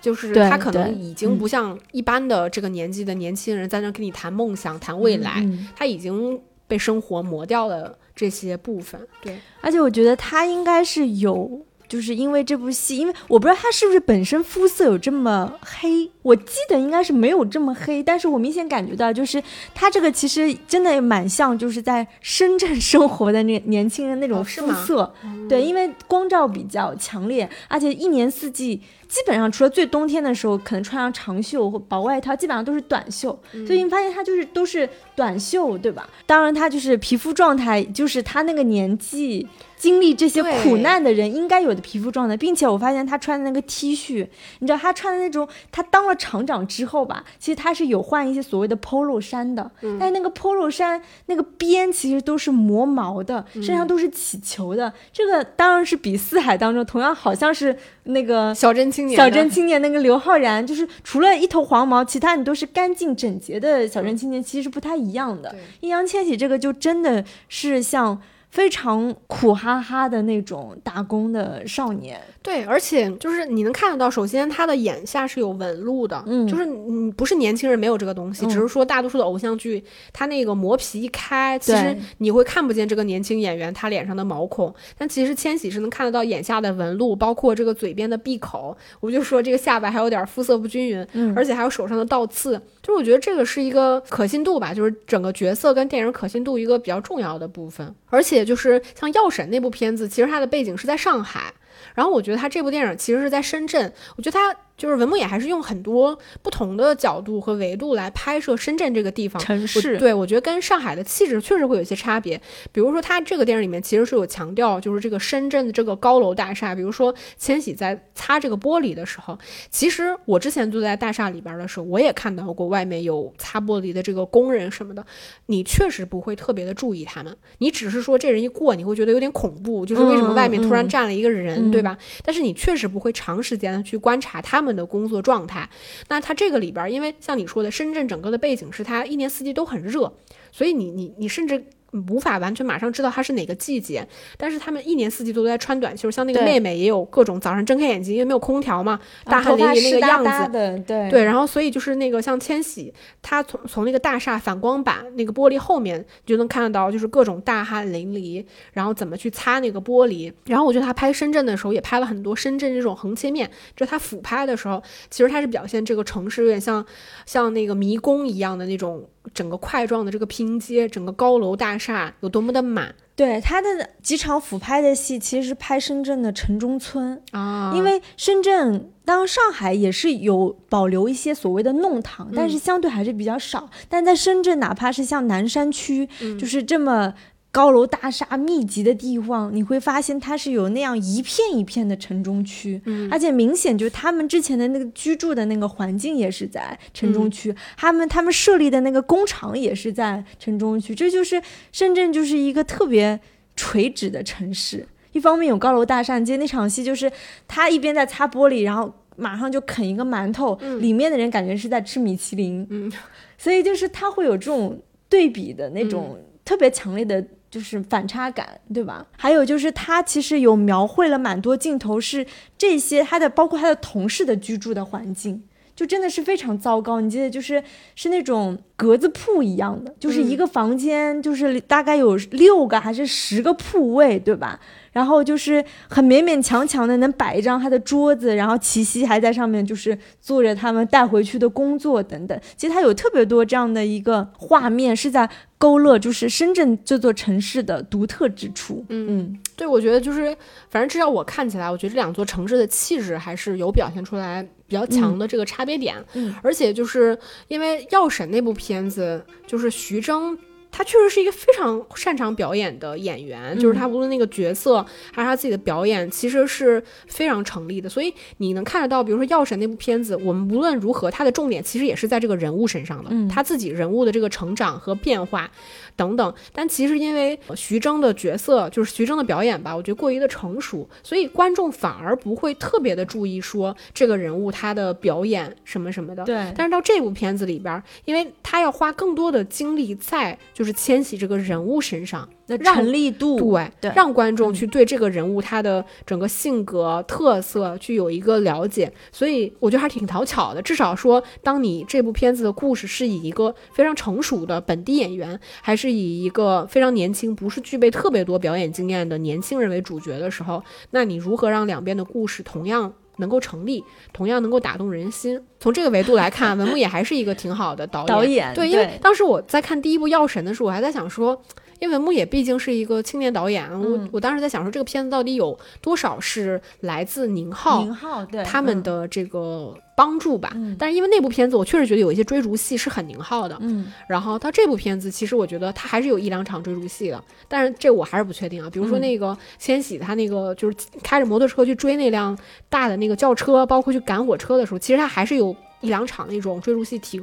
就是他可能已经不像一般的这个年纪的年轻人在那跟你谈梦想、谈未来，他已经被生活磨掉了这些部分。对，而且我觉得他应该是有。就是因为这部戏，因为我不知道他是不是本身肤色有这么黑，我记得应该是没有这么黑，但是我明显感觉到，就是他这个其实真的蛮像，就是在深圳生活的那年轻人那种肤色，对，因为光照比较强烈，而且一年四季。基本上除了最冬天的时候，可能穿上长袖或薄外套，基本上都是短袖。所以你发现他就是都是短袖，对吧？当然，他就是皮肤状态，就是他那个年纪经历这些苦难的人应该有的皮肤状态。并且我发现他穿的那个 T 恤，你知道他穿的那种，他当了厂长之后吧，其实他是有换一些所谓的 Polo 衫的。但是那个 Polo 衫那个边其实都是磨毛的，身上都是起球的。这个当然是比四海当中同样好像是那个小镇青年。小镇青年那个刘昊然，就是除了一头黄毛，其他你都是干净整洁的小镇青年，其实不太一样的。易烊千玺这个就真的是像。非常苦哈哈的那种打工的少年，对，而且就是你能看得到，首先他的眼下是有纹路的，嗯，就是你不是年轻人没有这个东西，只是说大多数的偶像剧，他那个磨皮一开，其实你会看不见这个年轻演员他脸上的毛孔，但其实千玺是能看得到眼下的纹路，包括这个嘴边的闭口，我就说这个下巴还有点肤色不均匀，嗯，而且还有手上的倒刺，就是我觉得这个是一个可信度吧，就是整个角色跟电影可信度一个比较重要的部分，而且。就是像《药神》那部片子，其实它的背景是在上海，然后我觉得他这部电影其实是在深圳，我觉得他。就是文牧野还是用很多不同的角度和维度来拍摄深圳这个地方城市，对我觉得跟上海的气质确实会有一些差别。比如说，他这个电影里面其实是有强调，就是这个深圳的这个高楼大厦。比如说，千玺在擦这个玻璃的时候，其实我之前住在大厦里边的时候，我也看到过外面有擦玻璃的这个工人什么的。你确实不会特别的注意他们，你只是说这人一过，你会觉得有点恐怖，就是为什么外面突然站了一个人，对吧？但是你确实不会长时间的去观察他他们。的工作状态，那他这个里边，因为像你说的，深圳整个的背景是它一年四季都很热，所以你你你甚至。无法完全马上知道它是哪个季节，但是他们一年四季都在穿短袖，像那个妹妹也有各种早上睁开眼睛，因为没有空调嘛，大汗淋漓那个样子，对。对，然后所以就是那个像千玺，他从从那个大厦反光板那个玻璃后面就能看得到，就是各种大汗淋漓，然后怎么去擦那个玻璃，然后我觉得他拍深圳的时候也拍了很多深圳这种横切面，就他俯拍的时候，其实他是表现这个城市有点像像那个迷宫一样的那种。整个块状的这个拼接，整个高楼大厦有多么的满？对他的几场俯拍的戏，其实是拍深圳的城中村啊。因为深圳，当上海也是有保留一些所谓的弄堂，但是相对还是比较少。但在深圳，哪怕是像南山区，就是这么。高楼大厦密集的地方，你会发现它是有那样一片一片的城中区，嗯，而且明显就是他们之前的那个居住的那个环境也是在城中区，他们他们设立的那个工厂也是在城中区，这就是深圳就是一个特别垂直的城市。一方面有高楼大厦，接那场戏就是他一边在擦玻璃，然后马上就啃一个馒头，里面的人感觉是在吃米其林，嗯，所以就是他会有这种对比的那种特别强烈的。就是反差感，对吧？还有就是他其实有描绘了蛮多镜头，是这些他的包括他的同事的居住的环境，就真的是非常糟糕。你记得就是是那种格子铺一样的，就是一个房间就是大概有六个还是十个铺位，对吧？然后就是很勉勉强强的能摆一张他的桌子，然后齐溪还在上面就是做着他们带回去的工作等等。其实他有特别多这样的一个画面是在。勾勒就是深圳这座城市的独特之处。嗯，嗯对，我觉得就是，反正至少我看起来，我觉得这两座城市的气质还是有表现出来比较强的这个差别点。嗯而且就是因为《药神》那部片子，就是徐峥。他确实是一个非常擅长表演的演员，就是他无论那个角色还是他自己的表演，其实是非常成立的。所以你能看得到，比如说《药神》那部片子，我们无论如何，它的重点其实也是在这个人物身上的，嗯他自己人物的这个成长和变化等等。但其实因为徐峥的角色，就是徐峥的表演吧，我觉得过于的成熟，所以观众反而不会特别的注意说这个人物他的表演什么什么的。对，但是到这部片子里边儿，因为他要花更多的精力在就是千玺这个人物身上，那让成立度，对，对让观众去对这个人物他的整个性格特色去有一个了解，所以我觉得还挺讨巧的。至少说，当你这部片子的故事是以一个非常成熟的本地演员，还是以一个非常年轻、不是具备特别多表演经验的年轻人为主角的时候，那你如何让两边的故事同样？能够成立，同样能够打动人心。从这个维度来看，文牧野还是一个挺好的导演。导演对，因为当时我在看第一部《药神》的时候，我还在想说，因为文牧野毕竟是一个青年导演，我嗯我当时在想说，这个片子到底有多少是来自宁浩宁浩对他们，的这个帮助吧？嗯但是因为那部片子，我确实觉得有一些追逐戏是很宁浩的。嗯然后到这部片子，其实我觉得他还是有一两场追逐戏的，但是这我还是不确定啊。比如说嗯那个千玺，他那个就是开着摩托车去追那辆大的那个轿车，包括去赶火车的时候，其实他还是有一两场那种追逐戏挺。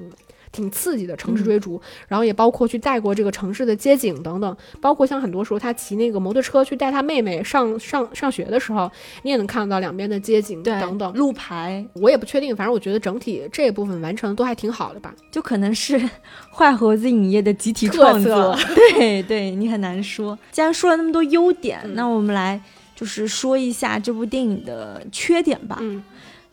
挺刺激的城市追逐，然后也包括去带过这个城市的街景等等，包括像很多时候他骑那个摩托车去带他妹妹上上上学的时候，你也能看到两边的街景对等等。路牌我也不确定，反正我觉得整体这一部分完成的都还挺好的吧。就可能是 坏猴子影业的集体创作，对对，你很难说。既然说了那么多优点，嗯那我们来就是说一下这部电影的缺点吧。嗯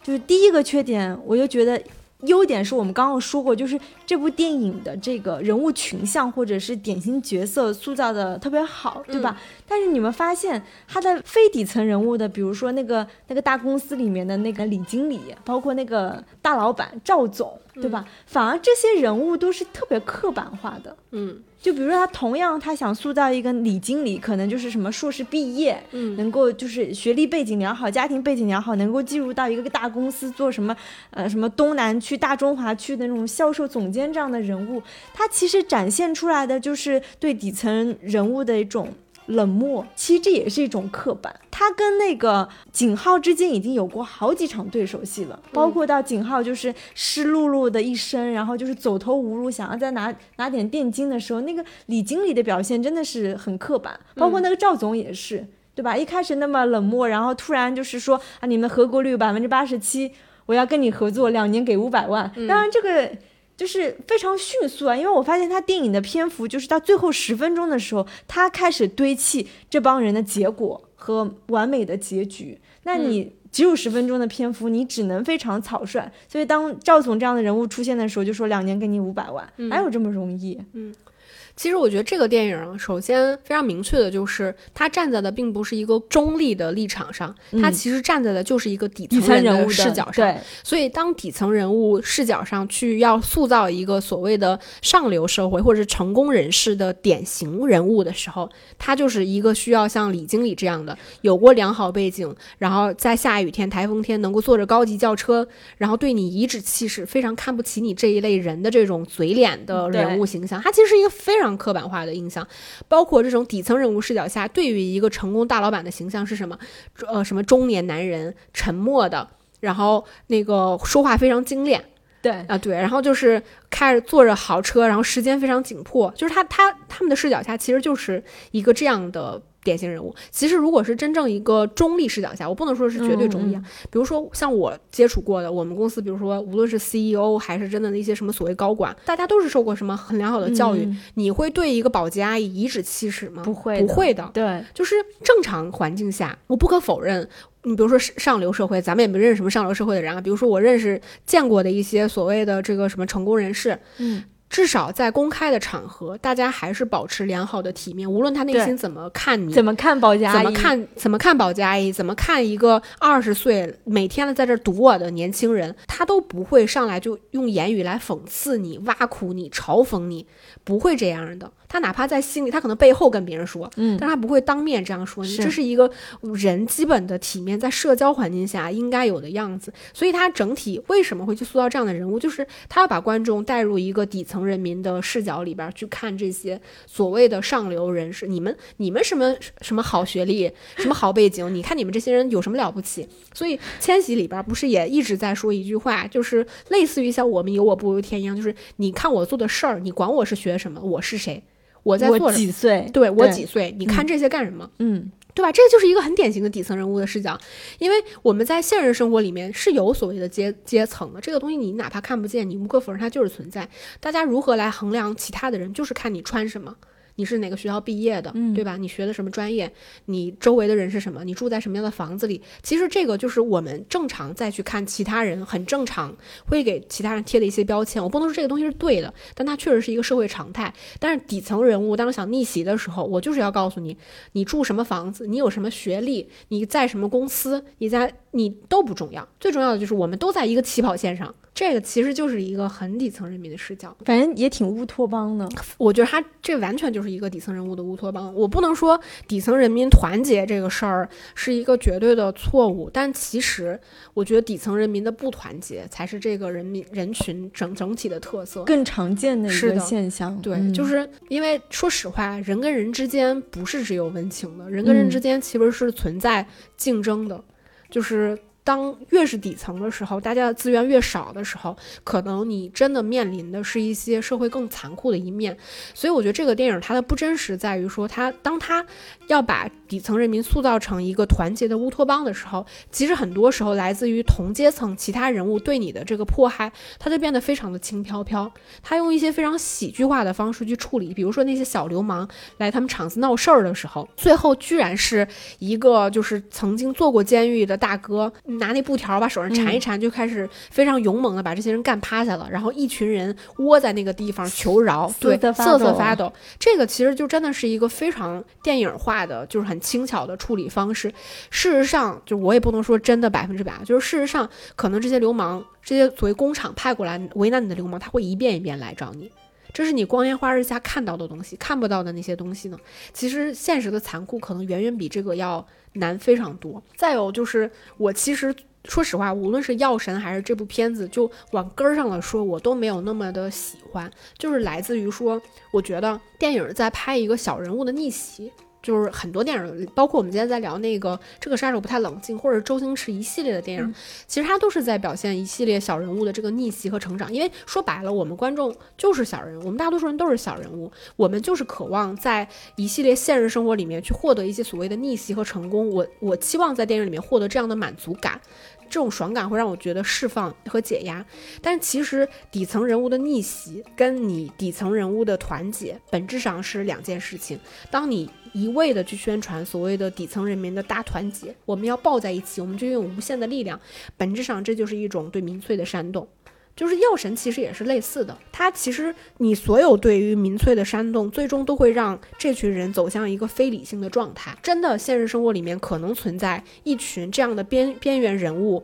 就是第一个缺点，我就觉得优点是我们刚刚说过，就是这部电影的这个人物群像或者是典型角色塑造的特别好，对吧？但是你们发现他的非底层人物的，比如说那个那个大公司里面的那个李经理，包括那个大老板赵总，对吧？反而这些人物都是特别刻板化的。嗯就比如说他同样他想塑造一个李经理，可能就是什么硕士毕业，嗯能够就是学历背景良好，家庭背景良好，能够进入到一个大公司做什么呃什么东南区、大中华区的那种销售总监这样的人物，他其实展现出来的就是对底层人物的一种。冷漠，其实这也是一种刻板。他跟那个景浩之间已经有过好几场对手戏了，包括到景浩就是湿漉漉的一身，然后就是走投无路，想要再拿拿点电金的时候，那个李经理的表现真的是很刻板，包括那个赵总也是，对吧？一开始那么冷漠，然后突然就是说啊，你们合格率百分之八十七，我要跟你合作，两年给五百万。当然这个。就是非常迅速啊，因为我发现他电影的篇幅就是到最后十分钟的时候，他开始堆砌这帮人的结果和完美的结局。那你只有十分钟的篇幅，你只能非常草率。所以当赵总这样的人物出现的时候，就说两年给你五百万，哪有这么容易？其实我觉得这个电影啊，首先非常明确的就是，他站在的并不是一个中立的立场上，他嗯其实站在的就是一个底底层人物的视角上。对，所以，当底层人物视角上去要塑造一个所谓的上流社会或者是成功人士的典型人物的时候，他就是一个需要像李经理这样的，有过良好背景，然后在下雨天、台风天能够坐着高级轿车，然后对你颐指气使，非常看不起你这一类人的这种嘴脸的人物形象，他其实是一个非常刻板化的印象。包括这种底层人物视角下，对于一个成功大老板的形象是什么？呃，什么中年男人，沉默的。然后那个说话非常精炼对，啊，对，然后就是开着坐着豪车，然后时间非常紧迫，就是他他他们的视角下其实就是一个这样的典型人物。其实如果是真正一个中立视角下，我不能说是绝对中立啊，比如说像我接触过的，我们公司，比如说无论是 CEO 还是真的那些什么所谓高管，大家都是受过什么很良好的教育，嗯你会对一个保洁阿姨颐指气使吗？不会的不会的，对，就是正常环境下，我不可否认，你比如说上上流社会，咱们也没认识什么上流社会的人啊。比如说我认识见过的一些所谓的这个什么成功人士，嗯，至少在公开的场合，大家还是保持良好的体面，无论他内心怎么看你。怎么看保洁阿姨？怎么？看？怎么看保洁阿姨？怎么看一个二十岁每天的在这儿堵我的年轻人？他都不会上来就用言语来讽刺你、挖苦你、嘲讽你，不会这样的。他哪怕在心里，他可能背后跟别人说，嗯但他不会当面这样说你。这是一个人基本的体面，在社交环境下应该有的样子。所以他整体为什么会去塑造这样的人物，就是他要把观众带入一个底层人民的视角里边去看这些所谓的上流人士。你们你们什么什么好学历，什么好背景？你看你们这些人有什么了不起？所以千玺里边不是也一直在说一句话，就是类似于像我们有我不如天一样，就是你看我做的事儿，你管我是学什么，我是谁，我在做我。几岁？对我几岁？你看这些干什么？嗯，对吧？这就是一个很典型的底层人物的视角，因为我们在现实生活里面是有所谓的阶阶层的，这个东西你哪怕看不见，你无可否认它就是存在。大家如何来衡量其他的人，就是看你穿什么。你是哪个学校毕业的，嗯对吧？你学的什么专业？你周围的人是什么？你住在什么样的房子里？其实这个就是我们正常再去看其他人，很正常会给其他人贴的一些标签。我不能说这个东西是对的，但它确实是一个社会常态。但是底层人物当想逆袭的时候，我就是要告诉你，你住什么房子，你有什么学历，你在什么公司，你在你都不重要，最重要的就是我们都在一个起跑线上。这个其实就是一个很底层人民的视角。反正也挺乌托邦的。我觉得他这完全就是一个底层人物的乌托邦。我不能说底层人民团结这个事儿是一个绝对的错误，但其实我觉得底层人民的不团结才是这个人民人群整整体的特色。更常见的一个现象，对，嗯就是因为说实话，人跟人之间不是只有温情的，人跟人嗯之间其实是存在竞争的，就是。当越是底层的时候，大家的资源越少的时候，可能你真的面临的是一些社会更残酷的一面。所以我觉得这个电影它的不真实在于说，它当它要把底层人民塑造成一个团结的乌托邦的时候，其实很多时候来自于同阶层其他人物对你的这个迫害，它就变得非常的轻飘飘。他用一些非常喜剧化的方式去处理，比如说那些小流氓来他们厂子闹事儿的时候，最后居然是一个就是曾经做过监狱的大哥，拿那布条把手上缠一缠，就开始非常勇猛的把这些人干趴下了，然后一群人窝在那个地方求饶，对，瑟瑟发抖。这个其实就真的是一个非常电影化的，就是很轻巧的处理方式。事实上，就我也不能说真的百分之百，就是事实上，可能这些流氓，这些所谓工厂派过来为难你的流氓，他会一遍一遍来找你。这是你光天化日下看到的东西，看不到的那些东西呢？其实现实的残酷可能远远比这个要难非常多。再有就是，我其实说实话，无论是《药神》还是这部片子，就往根儿上了说，我都没有那么的喜欢。就是来自于说，我觉得电影在拍一个小人物的逆袭。就是很多电影，包括我们今天在聊那个《这个杀手不太冷静》，或者周星驰一系列的电影，其实它都是在表现一系列小人物的这个逆袭和成长。因为说白了，我们观众就是小人物，我们大多数人都是小人物，我们就是渴望在一系列现实生活里面去获得一些所谓的逆袭和成功。我我期望在电影里面获得这样的满足感。这种爽感会让我觉得释放和解压，但其实底层人物的逆袭跟你底层人物的团结本质上是两件事情。当你一味的去宣传所谓的底层人民的大团结，我们要抱在一起，我们就拥有无限的力量，本质上这就是一种对民粹的煽动。就是药神其实也是类似的，它其实你所有对于民粹的煽动，最终都会让这群人走向一个非理性的状态。真的，现实生活里面可能存在一群这样的边边缘人物，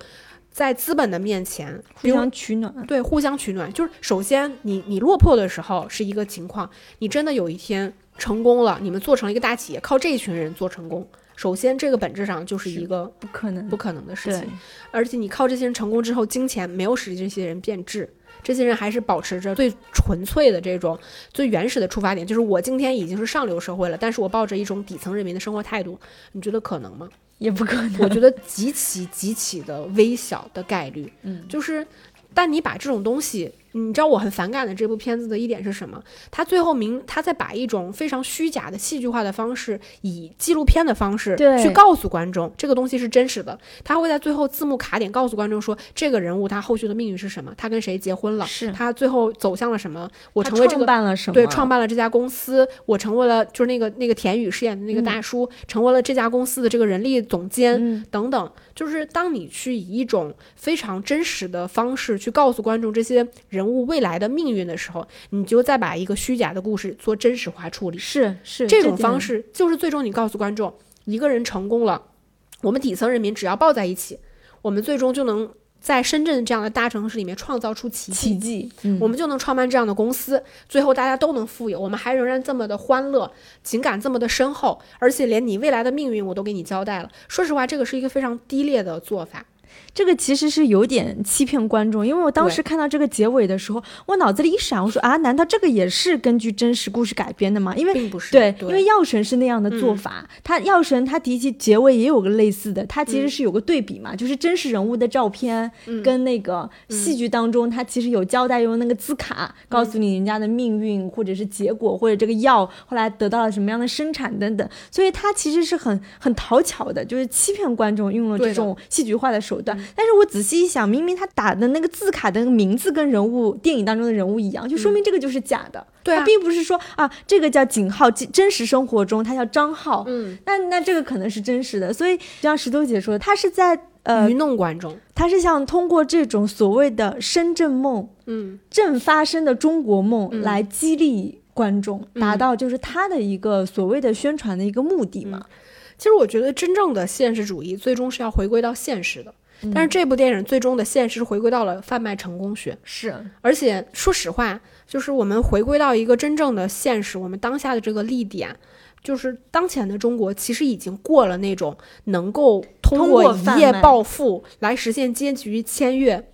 在资本的面前，互相取暖。对，互相取暖。就是首先你你落魄的时候是一个情况，你真的有一天成功了，你们做成了一个大企业，靠这一群人做成功。首先，这个本质上就是一个不可能，不可能的事情，而且你靠这些人成功之后，金钱没有使这些人变质，这些人还是保持着最纯粹的这种最原始的出发点，就是我今天已经是上流社会了，但是我抱着一种底层人民的生活态度，你觉得可能吗？也不可能。我觉得极其极其的微小的概率，嗯，就是，但你把这种东西，你知道我很反感的这部片子的一点是什么？他最后明他在把一种非常虚假的戏剧化的方式，以纪录片的方式去告诉观众这个东西是真实的。他会在最后字幕卡点告诉观众说，这个人物他后续的命运是什么，他跟谁结婚了，是他最后走向了什么，我成为这个办了什么？对，创办了这家公司，我成为了就是那个那个田宇饰演的那个嗯大叔，成为了这家公司的这个人力总监、嗯，等等。就是当你去以一种非常真实的方式去告诉观众这些人物未来的命运的时候，你就再把一个虚假的故事做真实化处理。是是这种方式就是最终你告诉观众，一个人成功了，我们底层人民只要抱在一起，我们最终就能在深圳这样的大城市里面创造出奇迹，奇迹，嗯我们就能创办这样的公司，最后大家都能富有，我们还仍然这么的欢乐，情感这么的深厚，而且连你未来的命运我都给你交代了。说实话，这个是一个非常低劣的做法。这个其实是有点欺骗观众，因为我当时看到这个结尾的时候，我脑子里一闪，我说啊，难道这个也是根据真实故事改编的吗？因为并不是对，对。因为药神是那样的做法，他药神他提起结尾也有个类似的，他其实是有个对比嘛，就是真实人物的照片、跟那个戏剧当中，他其实有交代用那个字卡、告诉你人家的命运或者是结果，或者这个药后来得到了什么样的生产等等，所以他其实是很很讨巧的，就是欺骗观众用了这种戏剧化的手段。但是我仔细一想，明明他打的那个字卡的那个名字跟人物电影当中的人物一样，就说明这个就是假的。对啊他并不是说啊，这个叫景浩，真真实生活中他叫张浩，嗯，那那这个可能是真实的。所以就像石头姐说的，他是在呃愚，弄观众。他是想通过这种所谓的深圳梦，嗯，正发生的中国梦嗯来激励观众，达到就是他的一个所谓的宣传的一个目的嘛。其实我觉得真正的现实主义最终是要回归到现实的。嗯但是这部电影最终的现实回归到了贩卖成功学，是，而且说实话，就是我们回归到一个真正的现实，我们当下的这个立点，就是当前的中国其实已经过了那种能够通通过一夜暴富来实现阶级签约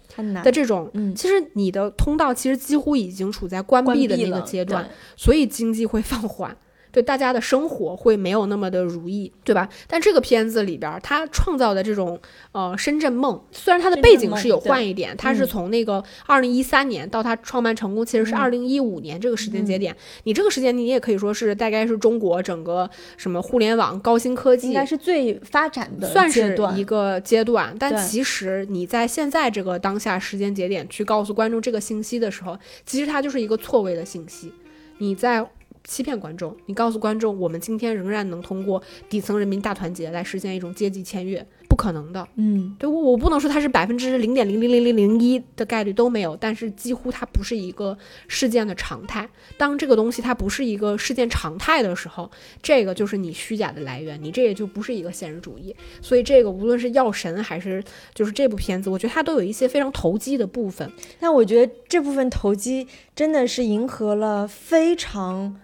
的这种，嗯其实你的通道其实几乎已经处在关关闭的那个阶段，所以经济会放缓。对大家的生活会没有那么的如意，对吧？但这个片子里边儿，它创造的这种呃深圳梦，虽然它的背景是有换一点，它是嗯。从那个二零一三年到它创办成功，其实是嗯。二零一五年这个时间节点。你这个时间你也可以说是大概是中国整个什么互联网高新科技应该是最发展的算是一个阶段，但其实你在现在这个当下时间节点去告诉观众这个信息的时候，其实它就是一个错位的信息，你在欺骗观众，你告诉观众我们今天仍然能通过底层人民大团结来实现一种阶级签约，不可能的。嗯，对我，我不能说它是百分之零点零零零零零一的概率都没有，但是几乎它不是一个事件的常态。当这个东西它不是一个事件常态的时候，这个就是你虚假的来源，你这也就不是一个现实主义。所以这个无论是药神还是就是这部片子，我觉得它都有一些非常投机的部分。那我觉得这部分投机真的是迎合了非常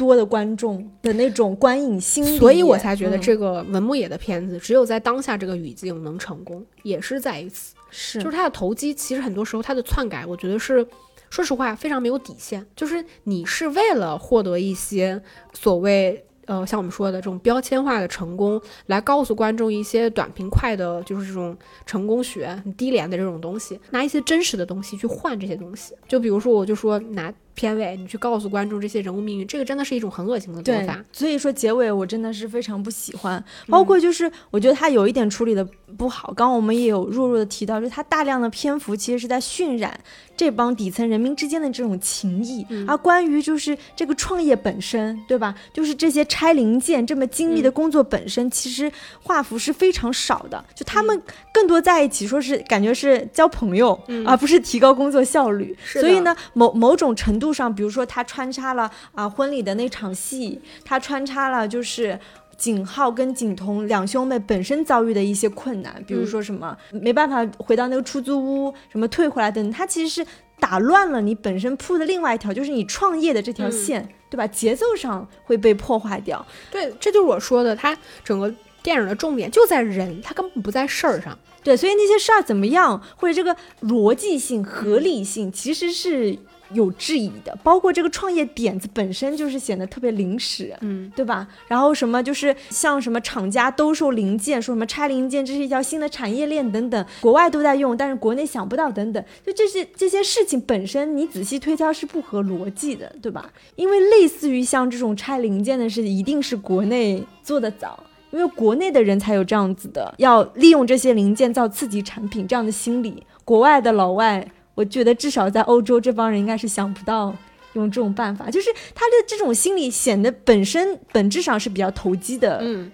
多的观众的那种观影心理，所以我才觉得嗯这个文牧野的片子只有在当下这个语境能成功，也是在于此。是就是他的投机，其实很多时候他的篡改，我觉得是，说实话非常没有底线。就是你是为了获得一些所谓呃像我们说的这种标签化的成功，来告诉观众一些短平快的，就是这种成功学很低廉的这种东西，拿一些真实的东西去换这些东西。就比如说，我就说拿片尾，你去告诉观众这些人物命运，这个真的是一种很恶心的做法。，所以说结尾我真的是非常不喜欢，包括就是我觉得他有一点处理的不好，刚刚我们也有弱弱的提到，就是他大量的篇幅其实是在渲染这帮底层人民之间的这种情谊，而关于就是这个创业本身，对吧？就是这些拆零件这么精密的工作本身，其实画幅是非常少的，就他们更多在一起说是感觉是交朋友，而不是提高工作效率。所以呢，某某种程度上，比如说他穿插了啊、婚礼的那场戏，他穿插了就是。景浩跟景彤两兄妹本身遭遇的一些困难，比如说什么、没办法回到那个出租屋，什么退回来等等，它其实是打乱了你本身铺的另外一条，就是你创业的这条线，对吧？节奏上会被破坏掉。对，这就是我说的，他整个电影的重点就在人，他根本不在事儿上。对，所以那些事儿怎么样，或者这个逻辑性、合理性，其实是有质疑的。包括这个创业点子本身就是显得特别临时，嗯，对吧？然后什么就是像什么厂家兜售零件，说什么拆零件，这是一条新的产业链等等，国外都在用，但是国内想不到等等。就这些这些事情本身，你仔细推敲是不合逻辑的，对吧？因为类似于像这种拆零件的事，一定是国内做的早。因为国内的人才有这样子的，要利用这些零件造刺激产品这样的心理。国外的老外，我觉得至少在欧洲这帮人应该是想不到用这种办法，就是他的这种心理显得本身本质上是比较投机的嗯，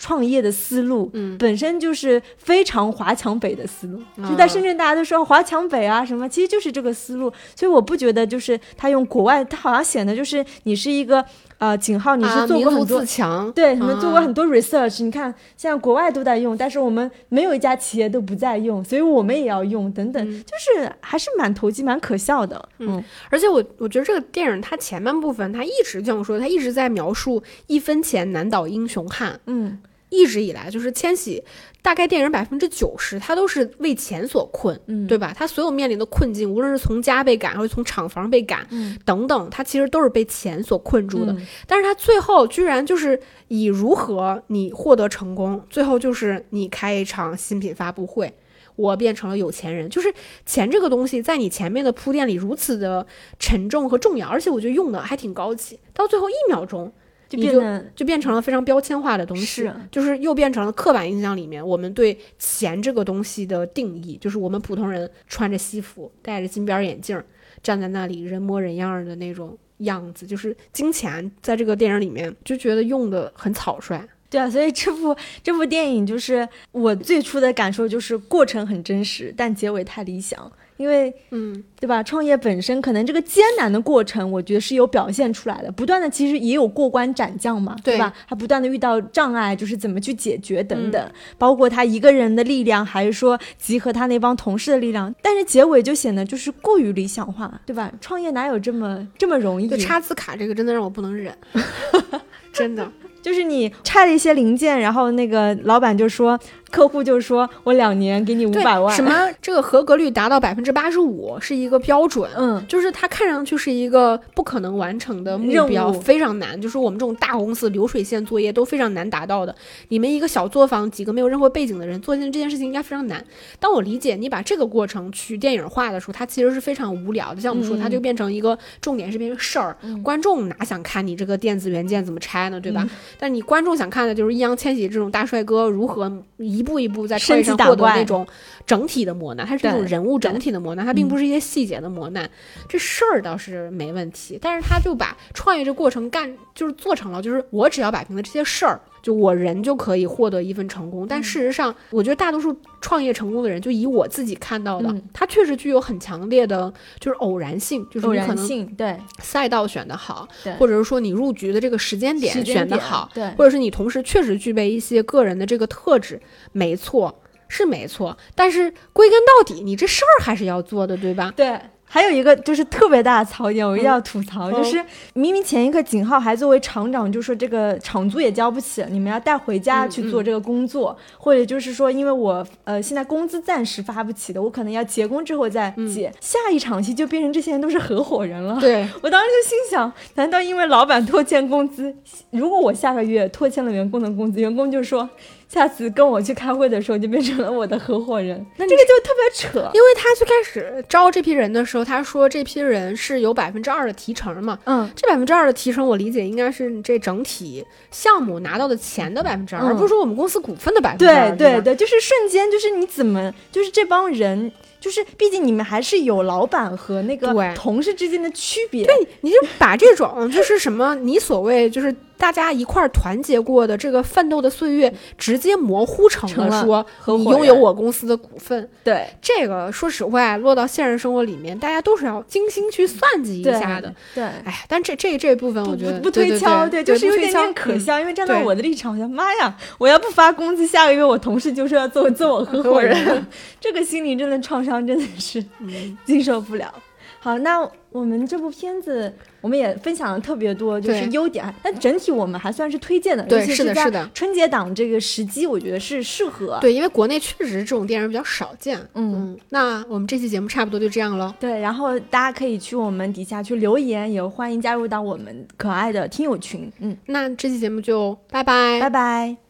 创业的思路，嗯本身就是非常华强北的思路。啊就在深圳，大家都说华强北啊什么，其实就是这个思路。所以我不觉得就是他用国外，他好像显得就是你是一个呃景浩，你是做过很多。自强，对，你们做过啊很多 research，、你看现在国外都在用，但是我们没有一家企业都不在用，所以我们也要用，等等，嗯就是还是蛮投机、蛮可笑的。嗯而且我我觉得这个电影它前半部分，它一直就像我说的，它一直在描述一分钱难倒英雄汉。嗯一直以来，就是千玺，大概电影百分之九十，他都是为钱所困，嗯，对吧？他所有面临的困境，无论是从家被赶，还是从厂房被赶，嗯等等，他其实都是被钱所困住的。嗯但是他最后居然就是以如何你获得成功，最后就是你开一场新品发布会。我变成了有钱人，就是钱这个东西，在你前面的铺垫里如此的沉重和重要，而且我觉得用的还挺高级。到最后一秒钟，你就就变得就变成了非常标签化的东西，是就是又变成了刻板印象里面我们对钱这个东西的定义，就是我们普通人穿着西服，戴着金边眼镜儿，站在那里人模人样儿的那种样子，就是金钱在这个电影里面就觉得用的很草率。对啊，所以这部这部电影就是我最初的感受就是过程很真实，但结尾太理想。因为嗯，对吧？创业本身可能这个艰难的过程，我觉得是有表现出来的，不断的其实也有过关斩将嘛，对对吧？他不断的遇到障碍，就是怎么去解决等等，包括他一个人的力量，还是说集合他那帮同事的力量，但是结尾就显得就是过于理想化，对吧？创业哪有这么这么容易？就插字卡这个真的让我不能忍，真的。就是你拆了一些零件，然后那个老板就说，客户就说我两年给你五百万，什？么这个合格率达到百分之八十五是一个标准，嗯，就是它看上去是一个不可能完成的目任标，务非常难。就是我们这种大公司流水线作业都非常难达到的。你们一个小作坊，几个没有任何背景的人做这件事情应该非常难。当我理解你把这个过程去电影化的时候，它其实是非常无聊的。像我们说，嗯它就变成一个重点是变成事儿，观众哪想看你这个电子元件怎么拆呢，对吧？嗯但你观众想看的就是易烊千玺这种大帅哥如何一步一步在创业上获得那种整体的磨难，它是那种人物整体的磨难，它并不是一些细节的磨难。这事儿倒是没问题，但是他就把创业这过程干就是做成了，就是我只要摆平了这些事儿，就我人就可以获得一份成功。嗯但事实上，我觉得大多数创业成功的人，就以我自己看到的，嗯他确实具有很强烈的就是偶然性，就是偶你可能然性，对赛道选得好，或者是说你入局的这个时间点时间点选得好，对，或者是你同时确实具备一些个人的这个特质，没错，是没错。但是归根到底，你这事儿还是要做的，对吧？对，还有一个就是特别大的槽点，我一定要吐槽，嗯就是明明前一刻景浩还作为厂长就说这个厂租也交不起，你们要带回家嗯去做这个工作，或者就是说因为我呃现在工资暂时发不起的，我可能要结工之后再结，下一场戏就变成这些人都是合伙人了。对，我当时就心想，难道因为老板拖欠工资，如果我下个月拖欠了员工的工资，员工就说下次跟我去开会的时候就变成了我的合伙人，那这个就特别扯。因为他最开始招这批人的时候，他说这批人是有百分之二的提成嘛。嗯，这百分之二的提成，我理解应该是这整体项目拿到的钱的百分之二，嗯而不是说我们公司股份的百分之二。对对对，就是瞬间，就是你怎么，就是这帮人，就是毕竟你们还是有老板和那个同事之间的区别。对，你就把这种就是什么你所谓就是大家一块儿团结过的这个奋斗的岁月，直接模糊成成了了说你拥有我公司的股份。对这个说实话，落到现实生活里面，大家都是要精心去算计一下的。对。哎，但这这这部分，我觉得不推敲，对，就是有点点可笑。因为站在我的立场，我想，妈呀，我要不发工资，下个月我同事就是要做做我合伙人，这个心理真的创伤真的是嗯经受不了。好，那我们这部片子我们也分享了特别多，就是优点，但整体我们还算是推荐的，对尤其是的是的春节档这个时机，我觉得是适合。对，因为国内确实这种电影比较少见。嗯嗯，那我们这期节目差不多就这样喽。对，然后大家可以去我们底下去留言，也欢迎加入到我们可爱的听友群。嗯，那这期节目就拜拜拜拜。